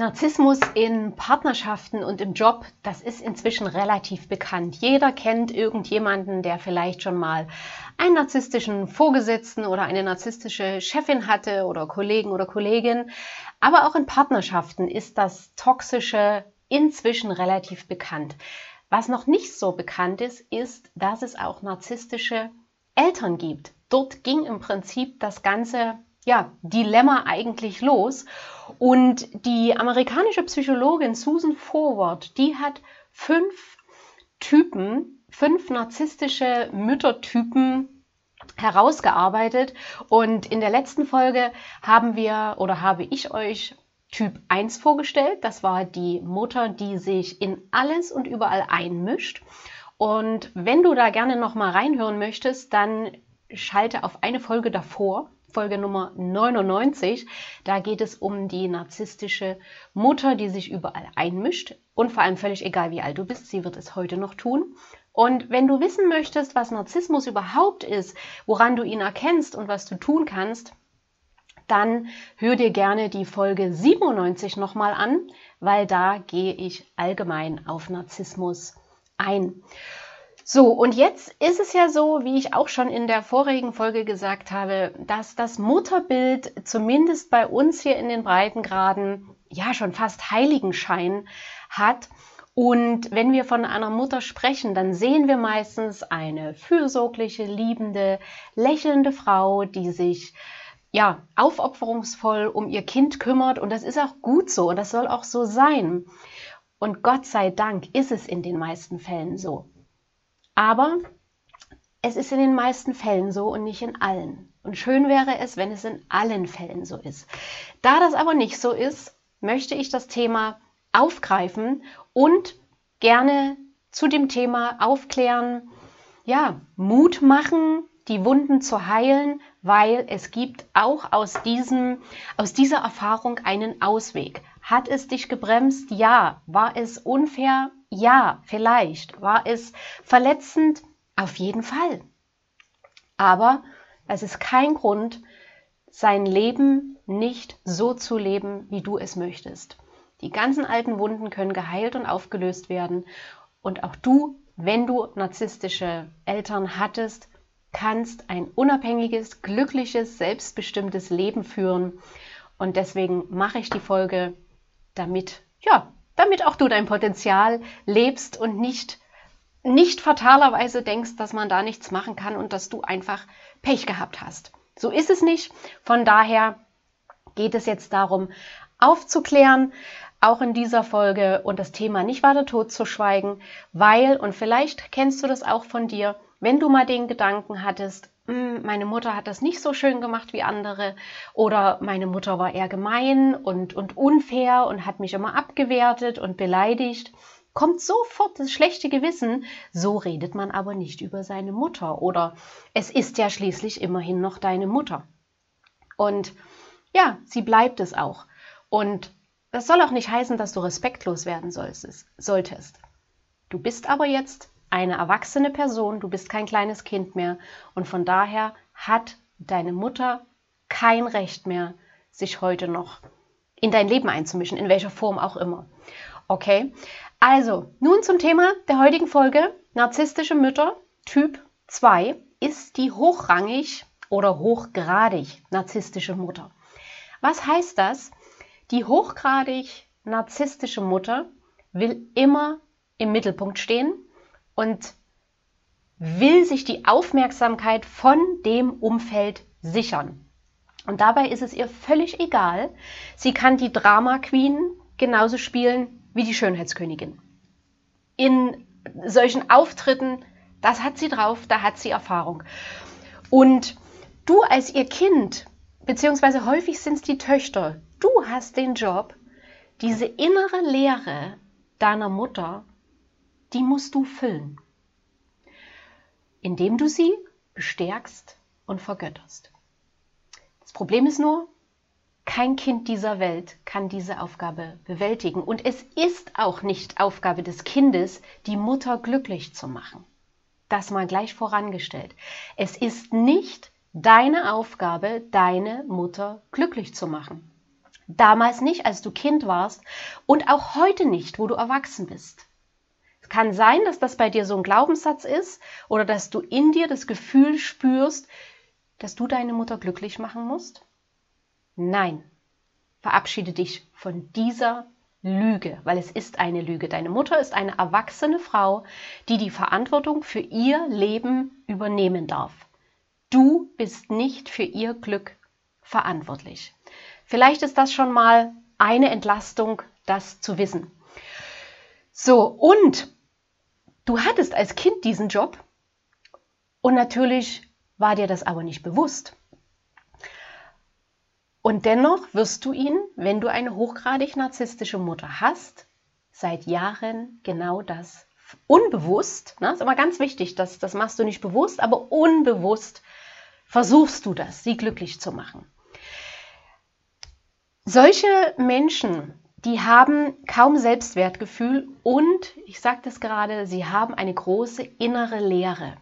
Narzissmus in Partnerschaften und im Job, das ist inzwischen relativ bekannt. Jeder kennt irgendjemanden, der vielleicht schon mal einen narzisstischen Vorgesetzten oder eine narzisstische Chefin hatte oder Kollegen oder Kollegin. Aber auch in Partnerschaften ist das Toxische inzwischen relativ bekannt. Was noch nicht so bekannt ist, ist, dass es auch narzisstische Eltern gibt. Dort ging im Prinzip das ganze ja, Dilemma eigentlich los. Und die amerikanische Psychologin Susan Forward, die hat fünf Typen, fünf narzisstische Müttertypen herausgearbeitet. Und in der letzten Folge haben wir oder habe ich euch Typ 1 vorgestellt. Das war die Mutter, die sich in alles und überall einmischt. Und wenn du da gerne noch mal reinhören möchtest, dann schalte auf eine Folge davor. Folge Nummer 99. Da geht es um die narzisstische Mutter, die sich überall einmischt und vor allem völlig egal, wie alt du bist, sie wird es heute noch tun. Und wenn du wissen möchtest, was Narzissmus überhaupt ist, woran du ihn erkennst und was du tun kannst, dann hör dir gerne die Folge 97 nochmal an, weil da gehe ich allgemein auf Narzissmus ein. So, und jetzt ist es ja so, wie ich auch schon in der vorigen Folge gesagt habe, dass das Mutterbild zumindest bei uns hier in den Breitengraden ja schon fast Heiligenschein hat. Und wenn wir von einer Mutter sprechen, dann sehen wir meistens eine fürsorgliche, liebende, lächelnde Frau, die sich ja aufopferungsvoll um ihr Kind kümmert. Und das ist auch gut so und das soll auch so sein. Und Gott sei Dank ist es in den meisten Fällen so. Aber es ist in den meisten Fällen so und nicht in allen. Und schön wäre es, wenn es in allen Fällen so ist. Da das aber nicht so ist, möchte ich das Thema aufgreifen und gerne zu dem Thema aufklären, ja, Mut machen, die Wunden zu heilen, weil es gibt auch aus diesem, aus dieser Erfahrung einen Ausweg. Hat es dich gebremst? Ja. War es unfair? Ja, vielleicht. War es verletzend? Auf jeden Fall. Aber es ist kein Grund, sein Leben nicht so zu leben, wie du es möchtest. Die ganzen alten Wunden können geheilt und aufgelöst werden. Und auch du, wenn du narzisstische Eltern hattest, kannst ein unabhängiges, glückliches, selbstbestimmtes Leben führen. Und deswegen mache ich die Folge, damit, ja, damit auch du dein Potenzial lebst und nicht, nicht fatalerweise denkst, dass man da nichts machen kann und dass du einfach Pech gehabt hast. So ist es nicht. Von daher geht es jetzt darum, aufzuklären, auch in dieser Folge und das Thema nicht weiter totzuschweigen, weil, und vielleicht kennst du das auch von dir, wenn du mal den Gedanken hattest, meine Mutter hat das nicht so schön gemacht wie andere oder meine Mutter war eher gemein und, und unfair und hat mich immer abgewertet und beleidigt, kommt sofort das schlechte Gewissen, so redet man aber nicht über seine Mutter oder es ist ja schließlich immerhin noch deine Mutter. Und ja, sie bleibt es auch. Und das soll auch nicht heißen, dass du respektlos werden solltest. Du bist aber jetzt eine erwachsene Person, du bist kein kleines Kind mehr und von daher hat deine Mutter kein Recht mehr, sich heute noch in dein Leben einzumischen, in welcher Form auch immer. Okay, also nun zum Thema der heutigen Folge. Narzisstische Mütter, Typ 2, ist die hochrangig oder hochgradig narzisstische Mutter. Was heißt das? Die hochgradig narzisstische Mutter will immer im Mittelpunkt stehen und will sich die Aufmerksamkeit von dem Umfeld sichern. Und dabei ist es ihr völlig egal. Sie kann die Drama Queen genauso spielen wie die Schönheitskönigin. In solchen Auftritten, das hat sie drauf, da hat sie Erfahrung. Und du als ihr Kind, beziehungsweise häufig sind es die Töchter, du hast den Job, diese innere Leere deiner Mutter, die musst du füllen, indem du sie bestärkst und vergötterst. Das Problem ist nur, kein Kind dieser Welt kann diese Aufgabe bewältigen. Und es ist auch nicht Aufgabe des Kindes, die Mutter glücklich zu machen. Das mal gleich vorangestellt. Es ist nicht deine Aufgabe, deine Mutter glücklich zu machen. Damals nicht, als du Kind warst und auch heute nicht, wo du erwachsen bist. Kann sein, dass das bei dir so ein Glaubenssatz ist oder dass du in dir das Gefühl spürst, dass du deine Mutter glücklich machen musst? Nein, verabschiede dich von dieser Lüge, weil es ist eine Lüge. Deine Mutter ist eine erwachsene Frau, die die Verantwortung für ihr Leben übernehmen darf. Du bist nicht für ihr Glück verantwortlich. Vielleicht ist das schon mal eine Entlastung, das zu wissen. So, und du hattest als Kind diesen Job und natürlich war dir das aber nicht bewusst. Und dennoch wirst du ihn, wenn du eine hochgradig narzisstische Mutter hast, seit Jahren genau das unbewusst, ne, ist immer ganz wichtig, das, das machst du nicht bewusst, aber unbewusst versuchst du das, sie glücklich zu machen. Solche Menschen, die haben kaum Selbstwertgefühl und, ich sage das gerade, sie haben eine große innere Leere.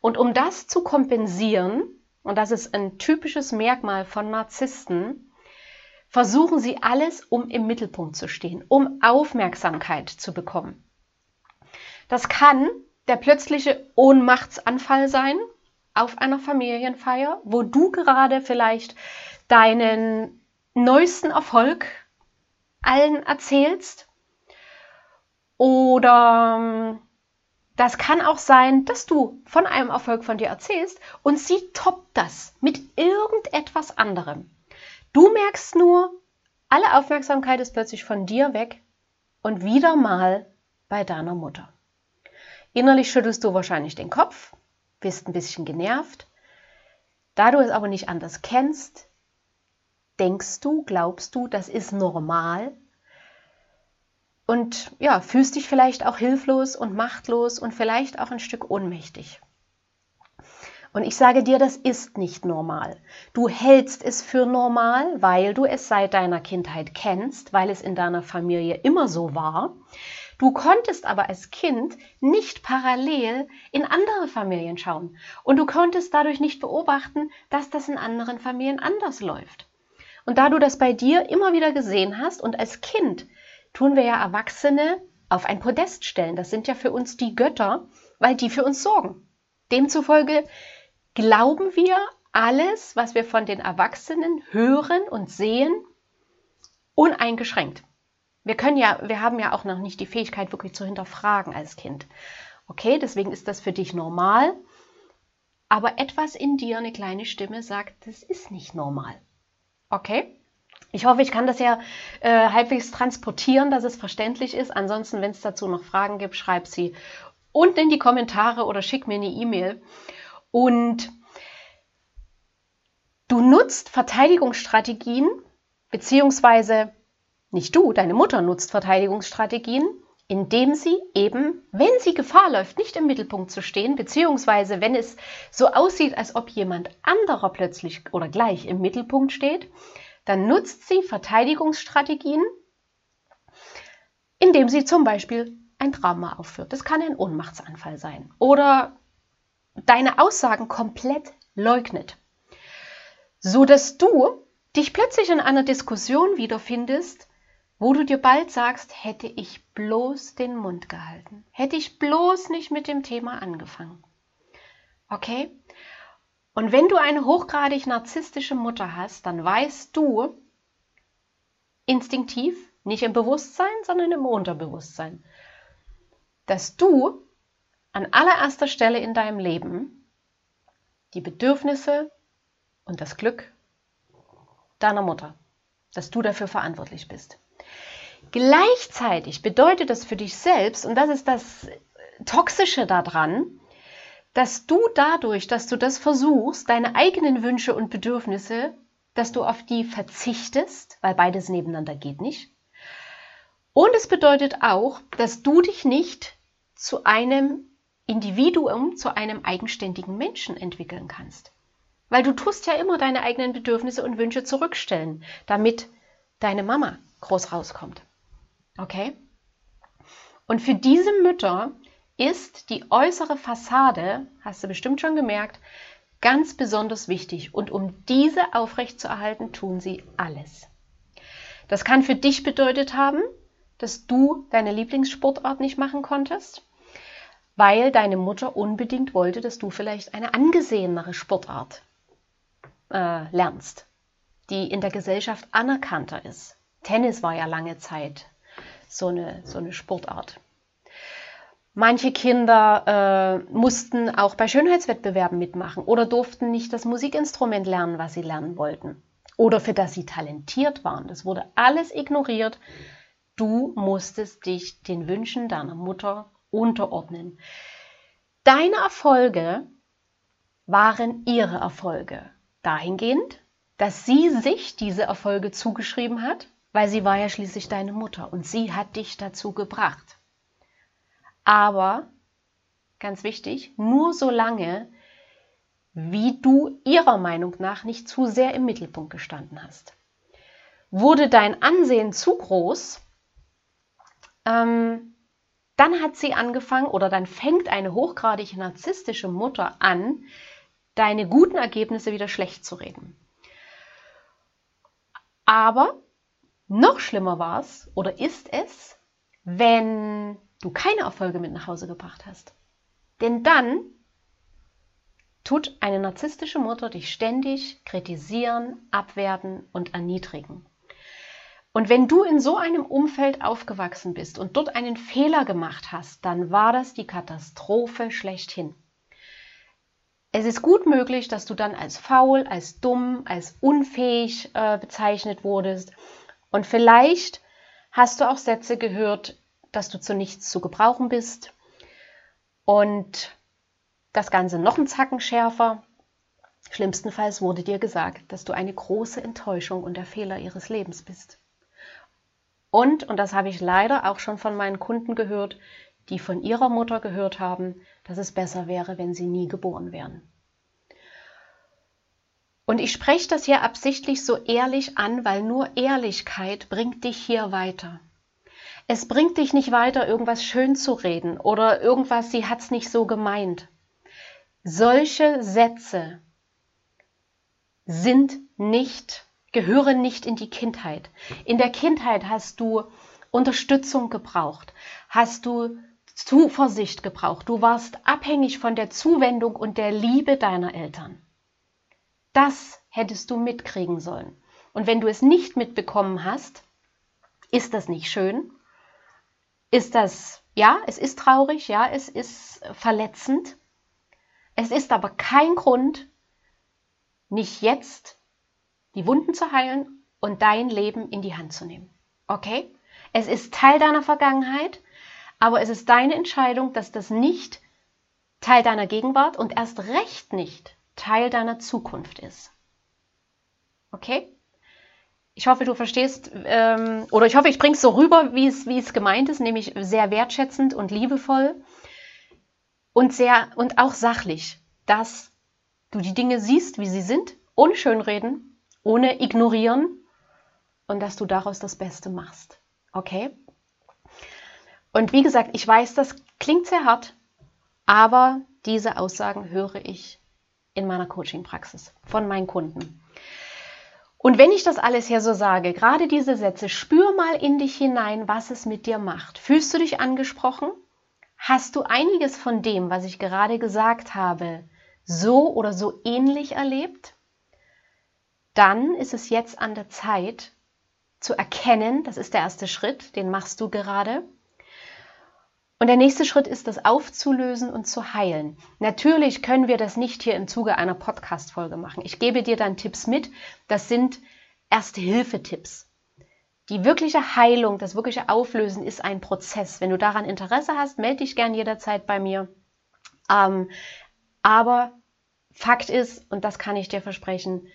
Und um das zu kompensieren, und das ist ein typisches Merkmal von Narzissten, versuchen sie alles, um im Mittelpunkt zu stehen, um Aufmerksamkeit zu bekommen. Das kann der plötzliche Ohnmachtsanfall sein auf einer Familienfeier, wo du gerade vielleicht deinen neuesten Erfolg allen erzählst oder das kann auch sein, dass du von einem Erfolg von dir erzählst und sie toppt das mit irgendetwas anderem. Du merkst nur, alle Aufmerksamkeit ist plötzlich von dir weg und wieder mal bei deiner Mutter. Innerlich schüttelst du wahrscheinlich den Kopf, bist ein bisschen genervt. Da du es aber nicht anders kennst, denkst du, glaubst du, das ist normal und ja, fühlst dich vielleicht auch hilflos und machtlos und vielleicht auch ein Stück ohnmächtig. Und ich sage dir, das ist nicht normal. Du hältst es für normal, weil du es seit deiner Kindheit kennst, weil es in deiner Familie immer so war. Du konntest aber als Kind nicht parallel in andere Familien schauen und du konntest dadurch nicht beobachten, dass das in anderen Familien anders läuft. Und da du das bei dir immer wieder gesehen hast und als Kind tun wir ja Erwachsene auf ein Podest stellen. Das sind ja für uns die Götter, weil die für uns sorgen. Demzufolge glauben wir alles, was wir von den Erwachsenen hören und sehen, uneingeschränkt. Wir können ja, wir haben ja auch noch nicht die Fähigkeit, wirklich zu hinterfragen als Kind. Okay, deswegen ist das für dich normal. Aber etwas in dir, eine kleine Stimme sagt, das ist nicht normal. Okay? Ich hoffe, ich kann das ja äh, halbwegs transportieren, dass es verständlich ist. Ansonsten, wenn es dazu noch Fragen gibt, schreib sie unten in die Kommentare oder schick mir eine E-Mail. Und du nutzt Verteidigungsstrategien, beziehungsweise nicht du, deine Mutter nutzt Verteidigungsstrategien, indem sie eben, wenn sie Gefahr läuft, nicht im Mittelpunkt zu stehen, beziehungsweise wenn es so aussieht, als ob jemand anderer plötzlich oder gleich im Mittelpunkt steht, dann nutzt sie Verteidigungsstrategien, indem sie zum Beispiel ein Trauma aufführt. Das kann ein Ohnmachtsanfall sein oder deine Aussagen komplett leugnet, so dass du dich plötzlich in einer Diskussion wiederfindest, wo du dir bald sagst, hätte ich bloß den Mund gehalten, hätte ich bloß nicht mit dem Thema angefangen. Okay? Und wenn du eine hochgradig narzisstische Mutter hast, dann weißt du instinktiv, nicht im Bewusstsein, sondern im Unterbewusstsein, dass du an allererster Stelle in deinem Leben die Bedürfnisse und das Glück deiner Mutter, dass du dafür verantwortlich bist. Gleichzeitig bedeutet das für dich selbst, und das ist das Toxische daran, dass du dadurch, dass du das versuchst, deine eigenen Wünsche und Bedürfnisse, dass du auf die verzichtest, weil beides nebeneinander geht nicht. Und es bedeutet auch, dass du dich nicht zu einem Individuum, zu einem eigenständigen Menschen entwickeln kannst. Weil du tust ja immer deine eigenen Bedürfnisse und Wünsche zurückstellen, damit deine Mama groß rauskommt. Okay? Und für diese Mütter ist die äußere Fassade, hast du bestimmt schon gemerkt, ganz besonders wichtig. Und um diese aufrechtzuerhalten, tun sie alles. Das kann für dich bedeutet haben, dass du deine Lieblingssportart nicht machen konntest, weil deine Mutter unbedingt wollte, dass du vielleicht eine angesehenere Sportart äh, lernst, die in der Gesellschaft anerkannter ist. Tennis war ja lange Zeit so eine, so eine Sportart. Manche Kinder äh, mussten auch bei Schönheitswettbewerben mitmachen oder durften nicht das Musikinstrument lernen, was sie lernen wollten oder für das sie talentiert waren. Das wurde alles ignoriert. Du musstest dich den Wünschen deiner Mutter unterordnen. Deine Erfolge waren ihre Erfolge. Dahingehend, dass sie sich diese Erfolge zugeschrieben hat, weil sie war ja schließlich deine Mutter und sie hat dich dazu gebracht. Aber, ganz wichtig, nur so lange, wie du ihrer Meinung nach nicht zu sehr im Mittelpunkt gestanden hast. Wurde dein Ansehen zu groß, ähm, dann hat sie angefangen oder dann fängt eine hochgradig narzisstische Mutter an, deine guten Ergebnisse wieder schlecht zu reden. Aber noch schlimmer war es oder ist es, wenn du keine Erfolge mit nach Hause gebracht hast. Denn dann tut eine narzisstische Mutter dich ständig kritisieren, abwerten und erniedrigen. Und wenn du in so einem Umfeld aufgewachsen bist und dort einen Fehler gemacht hast, dann war das die Katastrophe schlechthin. Es ist gut möglich, dass du dann als faul, als dumm, als unfähig äh, bezeichnet wurdest. Und vielleicht hast du auch Sätze gehört, dass du zu nichts zu gebrauchen bist. Und das Ganze noch ein Zacken schärfer. Schlimmstenfalls wurde dir gesagt, dass du eine große Enttäuschung und der Fehler ihres Lebens bist. Und, und das habe ich leider auch schon von meinen Kunden gehört, die von ihrer Mutter gehört haben, dass es besser wäre, wenn sie nie geboren wären. Und ich spreche das hier absichtlich so ehrlich an, weil nur Ehrlichkeit bringt dich hier weiter. Es bringt dich nicht weiter, irgendwas schön zu reden oder irgendwas, sie hat es nicht so gemeint. Solche Sätze sind nicht, gehören nicht in die Kindheit. In der Kindheit hast du Unterstützung gebraucht, hast du Zuversicht gebraucht, du warst abhängig von der Zuwendung und der Liebe deiner Eltern. Das hättest du mitkriegen sollen. Und wenn du es nicht mitbekommen hast, ist das nicht schön ist das, ja, es ist traurig, ja, es ist verletzend. Es ist aber kein Grund, nicht jetzt die Wunden zu heilen und dein Leben in die Hand zu nehmen. Okay? Es ist Teil deiner Vergangenheit, aber es ist deine Entscheidung, dass das nicht Teil deiner Gegenwart und erst recht nicht Teil deiner Zukunft ist. Okay? Ich hoffe, du verstehst, ähm, oder ich hoffe, ich bringe es so rüber, wie es, wie es gemeint ist, nämlich sehr wertschätzend und liebevoll und sehr und auch sachlich, dass du die Dinge siehst, wie sie sind, ohne Schönreden, ohne ignorieren und dass du daraus das Beste machst. Okay? Und wie gesagt, ich weiß, das klingt sehr hart, aber diese Aussagen höre ich in meiner Coaching-Praxis von meinen Kunden. Und wenn ich das alles hier so sage, gerade diese Sätze, spür mal in dich hinein, was es mit dir macht. Fühlst du dich angesprochen? Hast du einiges von dem, was ich gerade gesagt habe, so oder so ähnlich erlebt? Dann ist es jetzt an der Zeit zu erkennen, das ist der erste Schritt, den machst du gerade, Und der nächste Schritt ist, das aufzulösen und zu heilen. Natürlich können wir das nicht hier im Zuge einer Podcast-Folge machen. Ich gebe dir dann Tipps mit. Das sind Erste-Hilfe-Tipps. Die wirkliche Heilung, das wirkliche Auflösen ist ein Prozess. Wenn du daran Interesse hast, melde dich gern jederzeit bei mir. Ähm, aber Fakt ist, und das kann ich dir versprechen,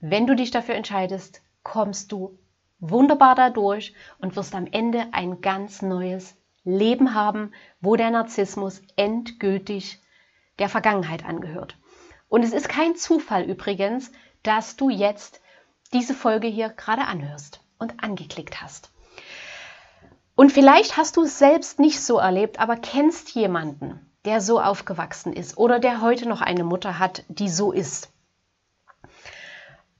wenn du dich dafür entscheidest, kommst du wunderbar dadurch und wirst am Ende ein ganz neues Leben haben, wo der Narzissmus endgültig der Vergangenheit angehört. Und es ist kein Zufall übrigens, dass du jetzt diese Folge hier gerade anhörst und angeklickt hast. Und vielleicht hast du es selbst nicht so erlebt, aber kennst jemanden, der so aufgewachsen ist oder der heute noch eine Mutter hat, die so ist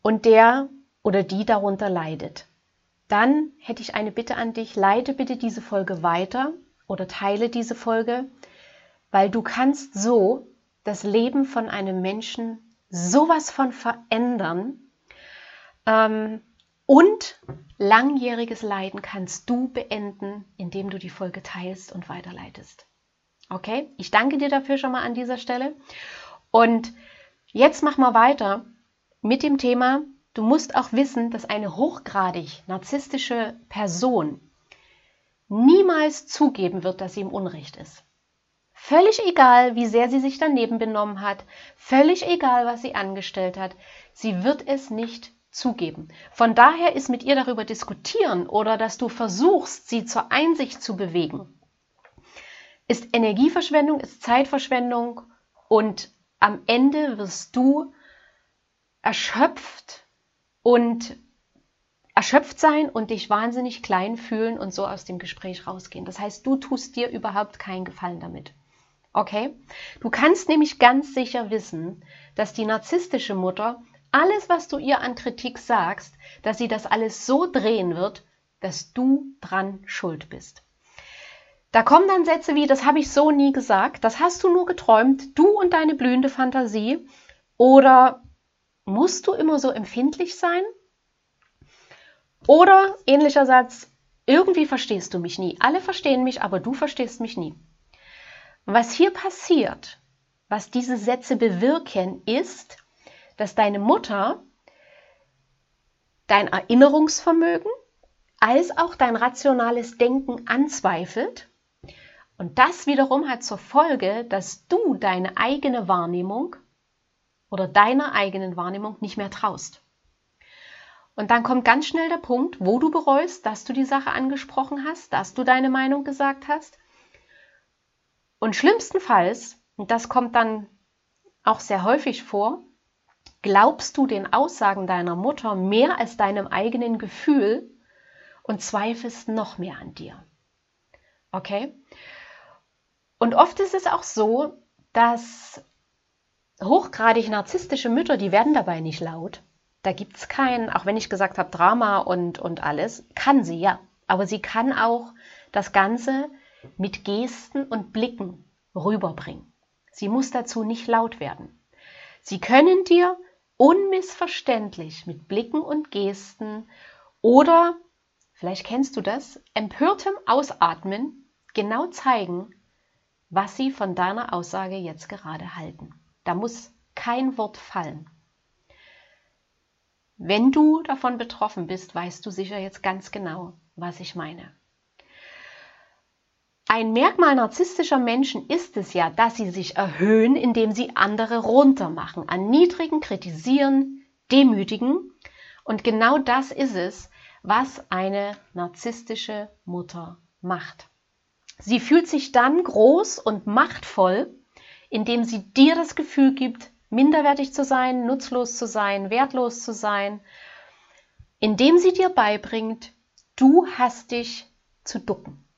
und der oder die darunter leidet dann hätte ich eine Bitte an dich, leite bitte diese Folge weiter oder teile diese Folge, weil du kannst so das Leben von einem Menschen sowas von verändern ähm, und langjähriges Leiden kannst du beenden, indem du die Folge teilst und weiterleitest. Okay, ich danke dir dafür schon mal an dieser Stelle. Und jetzt mach mal weiter mit dem Thema Du musst auch wissen, dass eine hochgradig narzisstische Person niemals zugeben wird, dass sie im Unrecht ist. Völlig egal, wie sehr sie sich daneben benommen hat, völlig egal, was sie angestellt hat, sie wird es nicht zugeben. Von daher ist mit ihr darüber diskutieren oder dass du versuchst, sie zur Einsicht zu bewegen, ist Energieverschwendung, ist Zeitverschwendung und am Ende wirst du erschöpft und erschöpft sein und dich wahnsinnig klein fühlen und so aus dem Gespräch rausgehen. Das heißt, du tust dir überhaupt keinen Gefallen damit. Okay? Du kannst nämlich ganz sicher wissen, dass die narzisstische Mutter alles, was du ihr an Kritik sagst, dass sie das alles so drehen wird, dass du dran schuld bist. Da kommen dann Sätze wie, das habe ich so nie gesagt, das hast du nur geträumt, du und deine blühende Fantasie oder Musst du immer so empfindlich sein? Oder ähnlicher Satz, irgendwie verstehst du mich nie. Alle verstehen mich, aber du verstehst mich nie. Was hier passiert, was diese Sätze bewirken, ist, dass deine Mutter dein Erinnerungsvermögen als auch dein rationales Denken anzweifelt. Und das wiederum hat zur Folge, dass du deine eigene Wahrnehmung oder deiner eigenen Wahrnehmung nicht mehr traust. Und dann kommt ganz schnell der Punkt, wo du bereust, dass du die Sache angesprochen hast, dass du deine Meinung gesagt hast. Und schlimmstenfalls, und das kommt dann auch sehr häufig vor, glaubst du den Aussagen deiner Mutter mehr als deinem eigenen Gefühl und zweifelst noch mehr an dir. Okay? Und oft ist es auch so, dass hochgradig narzisstische Mütter, die werden dabei nicht laut. Da gibt es kein, auch wenn ich gesagt habe, Drama und, und alles, kann sie ja. Aber sie kann auch das Ganze mit Gesten und Blicken rüberbringen. Sie muss dazu nicht laut werden. Sie können dir unmissverständlich mit Blicken und Gesten oder, vielleicht kennst du das, empörtem Ausatmen genau zeigen, was sie von deiner Aussage jetzt gerade halten. Da muss kein Wort fallen. Wenn du davon betroffen bist, weißt du sicher jetzt ganz genau, was ich meine. Ein Merkmal narzisstischer Menschen ist es ja, dass sie sich erhöhen, indem sie andere runtermachen, erniedrigen, kritisieren, demütigen. Und genau das ist es, was eine narzisstische Mutter macht. Sie fühlt sich dann groß und machtvoll indem sie dir das Gefühl gibt, minderwertig zu sein, nutzlos zu sein, wertlos zu sein, indem sie dir beibringt, du hast dich zu ducken.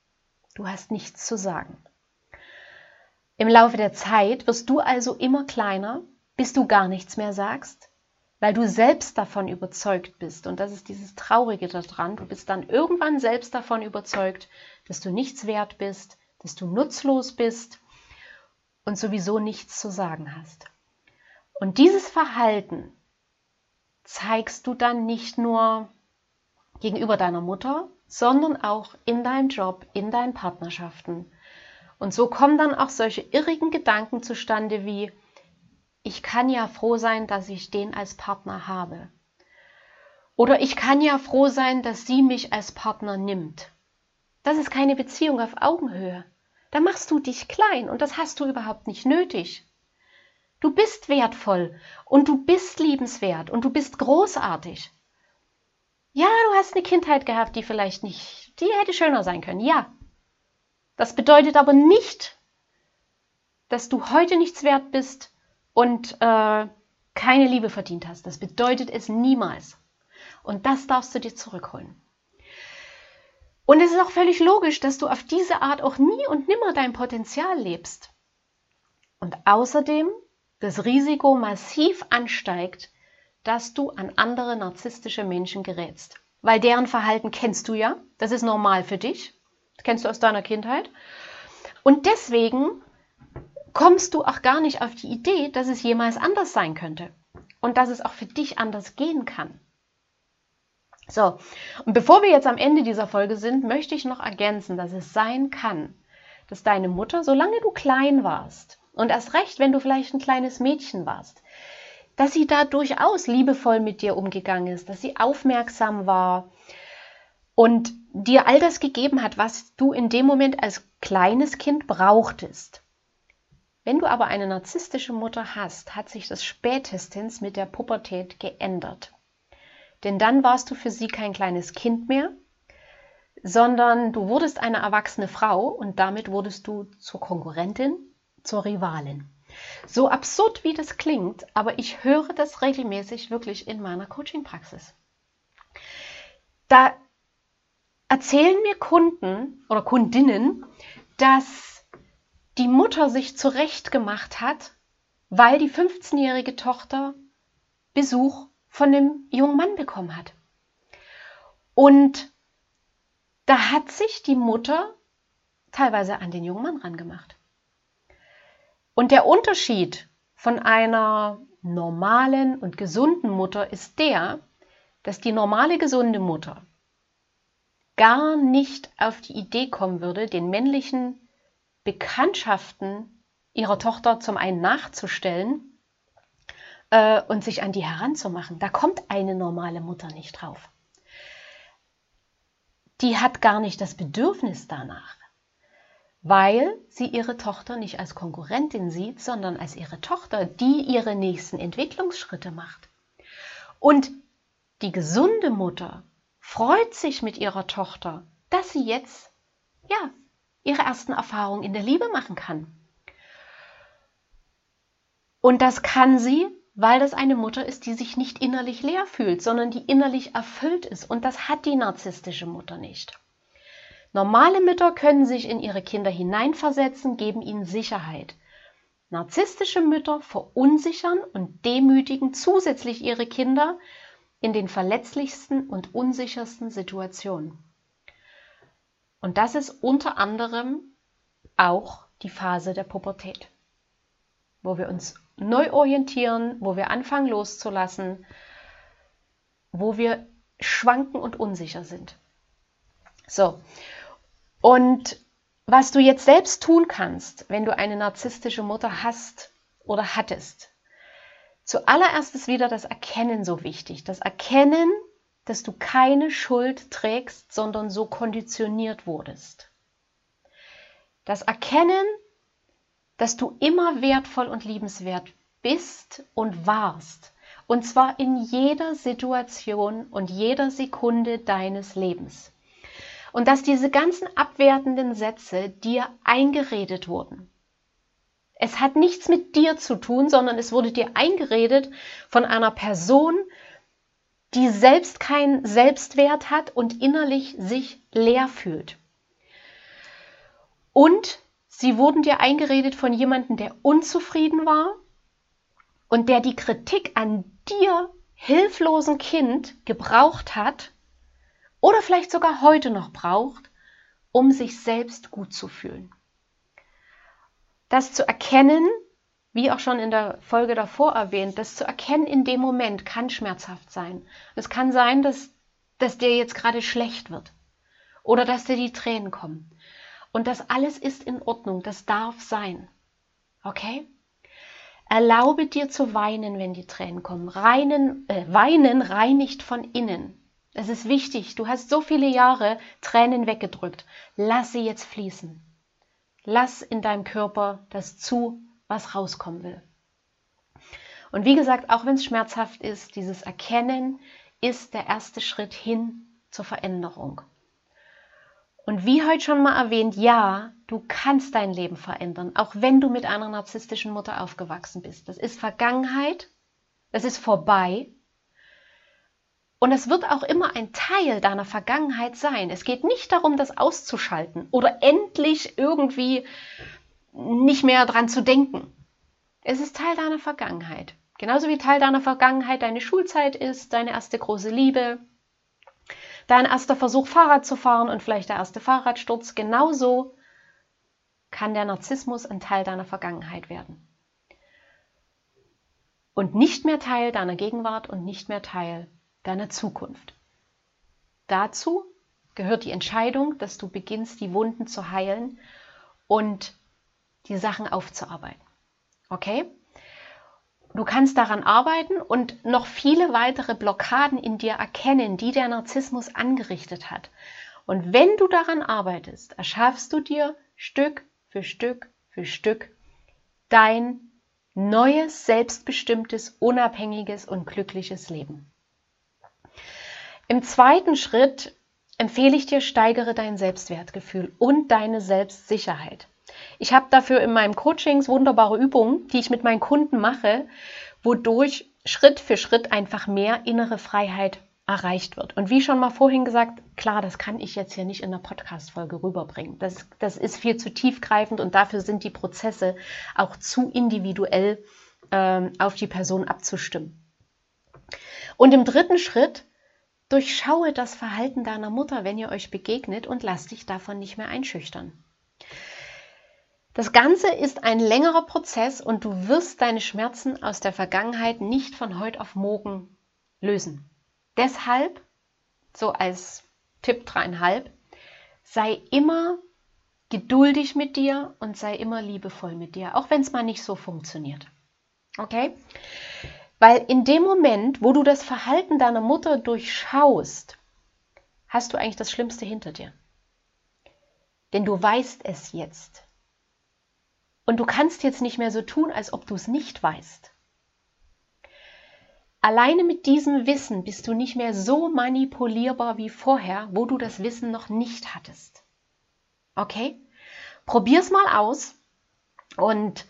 Du hast nichts zu sagen. Im Laufe der Zeit wirst du also immer kleiner, bis du gar nichts mehr sagst, weil du selbst davon überzeugt bist. Und das ist dieses Traurige daran. Du bist dann irgendwann selbst davon überzeugt, dass du nichts wert bist, dass du nutzlos bist und sowieso nichts zu sagen hast. Und dieses Verhalten zeigst du dann nicht nur gegenüber deiner Mutter, sondern auch in deinem Job, in deinen Partnerschaften. Und so kommen dann auch solche irrigen Gedanken zustande wie, ich kann ja froh sein, dass ich den als Partner habe. Oder ich kann ja froh sein, dass sie mich als Partner nimmt. Das ist keine Beziehung auf Augenhöhe. Da machst du dich klein und das hast du überhaupt nicht nötig. Du bist wertvoll und du bist liebenswert und du bist großartig. Ja, du hast eine Kindheit gehabt, die vielleicht nicht, die hätte schöner sein können. Ja. Das bedeutet aber nicht, dass du heute nichts wert bist und äh, keine Liebe verdient hast. Das bedeutet es niemals. Und das darfst du dir zurückholen. Und es ist auch völlig logisch, dass du auf diese Art auch nie und nimmer dein Potenzial lebst. Und außerdem das Risiko massiv ansteigt, dass du an andere narzisstische Menschen gerätst. Weil deren Verhalten kennst du ja, das ist normal für dich, das kennst du aus deiner Kindheit. Und deswegen kommst du auch gar nicht auf die Idee, dass es jemals anders sein könnte und dass es auch für dich anders gehen kann. So, und bevor wir jetzt am Ende dieser Folge sind, möchte ich noch ergänzen, dass es sein kann, dass deine Mutter, solange du klein warst, und erst recht, wenn du vielleicht ein kleines Mädchen warst, dass sie da durchaus liebevoll mit dir umgegangen ist, dass sie aufmerksam war und dir all das gegeben hat, was du in dem Moment als kleines Kind brauchtest. Wenn du aber eine narzisstische Mutter hast, hat sich das spätestens mit der Pubertät geändert. Denn dann warst du für sie kein kleines Kind mehr, sondern du wurdest eine erwachsene Frau und damit wurdest du zur Konkurrentin, zur Rivalin. So absurd wie das klingt, aber ich höre das regelmäßig wirklich in meiner Coaching-Praxis. Da erzählen mir Kunden oder Kundinnen, dass die Mutter sich zurechtgemacht hat, weil die 15-jährige Tochter Besuch von dem jungen Mann bekommen hat. Und da hat sich die Mutter teilweise an den jungen Mann rangemacht. Und der Unterschied von einer normalen und gesunden Mutter ist der, dass die normale gesunde Mutter gar nicht auf die Idee kommen würde, den männlichen Bekanntschaften ihrer Tochter zum einen nachzustellen äh, und sich an die heranzumachen. Da kommt eine normale Mutter nicht drauf. Die hat gar nicht das Bedürfnis danach, weil sie ihre Tochter nicht als Konkurrentin sieht, sondern als ihre Tochter, die ihre nächsten Entwicklungsschritte macht. Und die gesunde Mutter freut sich mit ihrer Tochter, dass sie jetzt ja ihre ersten Erfahrungen in der Liebe machen kann. Und das kann sie, weil das eine Mutter ist, die sich nicht innerlich leer fühlt, sondern die innerlich erfüllt ist. Und das hat die narzisstische Mutter nicht. Normale Mütter können sich in ihre Kinder hineinversetzen, geben ihnen Sicherheit. Narzisstische Mütter verunsichern und demütigen zusätzlich ihre Kinder in den verletzlichsten und unsichersten Situationen. Und das ist unter anderem auch die Phase der Pubertät, wo wir uns neu orientieren, wo wir anfangen loszulassen, wo wir schwanken und unsicher sind. So, und was du jetzt selbst tun kannst, wenn du eine narzisstische Mutter hast oder hattest, zuallererst ist wieder das Erkennen so wichtig. Das Erkennen, dass du keine Schuld trägst, sondern so konditioniert wurdest. Das Erkennen, dass du immer wertvoll und liebenswert bist und warst. Und zwar in jeder Situation und jeder Sekunde deines Lebens. Und dass diese ganzen abwertenden Sätze dir eingeredet wurden. Es hat nichts mit dir zu tun, sondern es wurde dir eingeredet von einer Person, die selbst keinen Selbstwert hat und innerlich sich leer fühlt. Und Sie wurden dir eingeredet von jemandem, der unzufrieden war und der die Kritik an dir, hilflosen Kind, gebraucht hat oder vielleicht sogar heute noch braucht, um sich selbst gut zu fühlen. Das zu erkennen, wie auch schon in der Folge davor erwähnt, das zu erkennen in dem Moment kann schmerzhaft sein. Es kann sein, dass, dass dir jetzt gerade schlecht wird oder dass dir die Tränen kommen. Und das alles ist in Ordnung, das darf sein. Okay? Erlaube dir zu weinen, wenn die Tränen kommen. Reinen, äh, weinen reinigt von innen. Es ist wichtig, du hast so viele Jahre Tränen weggedrückt. Lass sie jetzt fließen. Lass in deinem Körper das zu, was rauskommen will. Und wie gesagt, auch wenn es schmerzhaft ist, dieses Erkennen ist der erste Schritt hin zur Veränderung. Und wie heute schon mal erwähnt, ja, du kannst dein Leben verändern, auch wenn du mit einer narzisstischen Mutter aufgewachsen bist. Das ist Vergangenheit, das ist vorbei. Und es wird auch immer ein Teil deiner Vergangenheit sein. Es geht nicht darum, das auszuschalten oder endlich irgendwie nicht mehr dran zu denken. Es ist Teil deiner Vergangenheit. Genauso wie Teil deiner Vergangenheit deine Schulzeit ist, deine erste große Liebe, dein erster Versuch, Fahrrad zu fahren und vielleicht der erste Fahrradsturz, genauso kann der Narzissmus ein Teil deiner Vergangenheit werden. Und nicht mehr Teil deiner Gegenwart und nicht mehr Teil deiner Zukunft. Dazu gehört die Entscheidung, dass du beginnst, die Wunden zu heilen und die Sachen aufzuarbeiten. Okay? Du kannst daran arbeiten und noch viele weitere Blockaden in dir erkennen, die der Narzissmus angerichtet hat. Und wenn du daran arbeitest, erschaffst du dir Stück für Stück für Stück dein neues, selbstbestimmtes, unabhängiges und glückliches Leben. Im zweiten Schritt empfehle ich dir, steigere dein Selbstwertgefühl und deine Selbstsicherheit. Ich habe dafür in meinem Coachings wunderbare Übungen, die ich mit meinen Kunden mache, wodurch Schritt für Schritt einfach mehr innere Freiheit erreicht wird. Und wie schon mal vorhin gesagt, klar, das kann ich jetzt hier nicht in der Podcast-Folge rüberbringen. Das, das ist viel zu tiefgreifend und dafür sind die Prozesse auch zu individuell ähm, auf die Person abzustimmen. Und im dritten Schritt, durchschaue das Verhalten deiner Mutter, wenn ihr euch begegnet und lass dich davon nicht mehr einschüchtern. Das Ganze ist ein längerer Prozess und du wirst deine Schmerzen aus der Vergangenheit nicht von heute auf morgen lösen. Deshalb, so als Tipp dreieinhalb, sei immer geduldig mit dir und sei immer liebevoll mit dir, auch wenn es mal nicht so funktioniert. Okay? Weil in dem Moment, wo du das Verhalten deiner Mutter durchschaust, hast du eigentlich das Schlimmste hinter dir. Denn du weißt es jetzt. Und du kannst jetzt nicht mehr so tun, als ob du es nicht weißt. Alleine mit diesem Wissen bist du nicht mehr so manipulierbar wie vorher, wo du das Wissen noch nicht hattest. Okay? Probier's mal aus und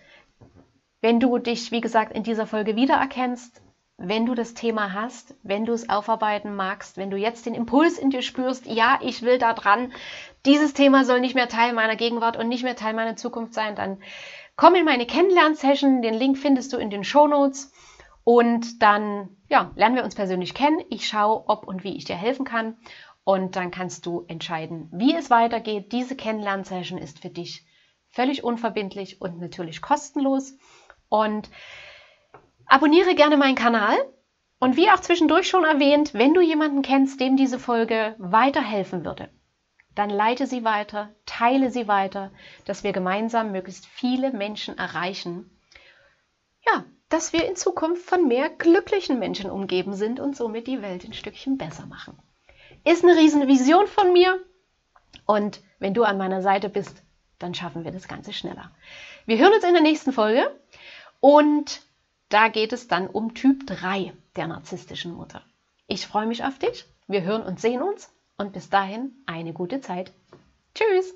wenn du dich, wie gesagt, in dieser Folge wiedererkennst, wenn du das Thema hast, wenn du es aufarbeiten magst, wenn du jetzt den Impuls in dir spürst, ja, ich will da dran, dieses Thema soll nicht mehr Teil meiner Gegenwart und nicht mehr Teil meiner Zukunft sein, dann komm in meine Kennenlern-Session. Den Link findest du in den Show Notes. Und dann ja, lernen wir uns persönlich kennen. Ich schaue, ob und wie ich dir helfen kann. Und dann kannst du entscheiden, wie es weitergeht. Diese Kennenlern-Session ist für dich völlig unverbindlich und natürlich kostenlos. Und abonniere gerne meinen Kanal. Und wie auch zwischendurch schon erwähnt, wenn du jemanden kennst, dem diese Folge weiterhelfen würde, dann leite sie weiter, teile sie weiter, dass wir gemeinsam möglichst viele Menschen erreichen. Ja, dass wir in Zukunft von mehr glücklichen Menschen umgeben sind und somit die Welt ein Stückchen besser machen. Ist eine riesen Vision von mir und wenn du an meiner Seite bist, dann schaffen wir das Ganze schneller. Wir hören uns in der nächsten Folge und da geht es dann um Typ 3 der narzisstischen Mutter. Ich freue mich auf dich. Wir hören und sehen uns und bis dahin eine gute Zeit. Tschüss!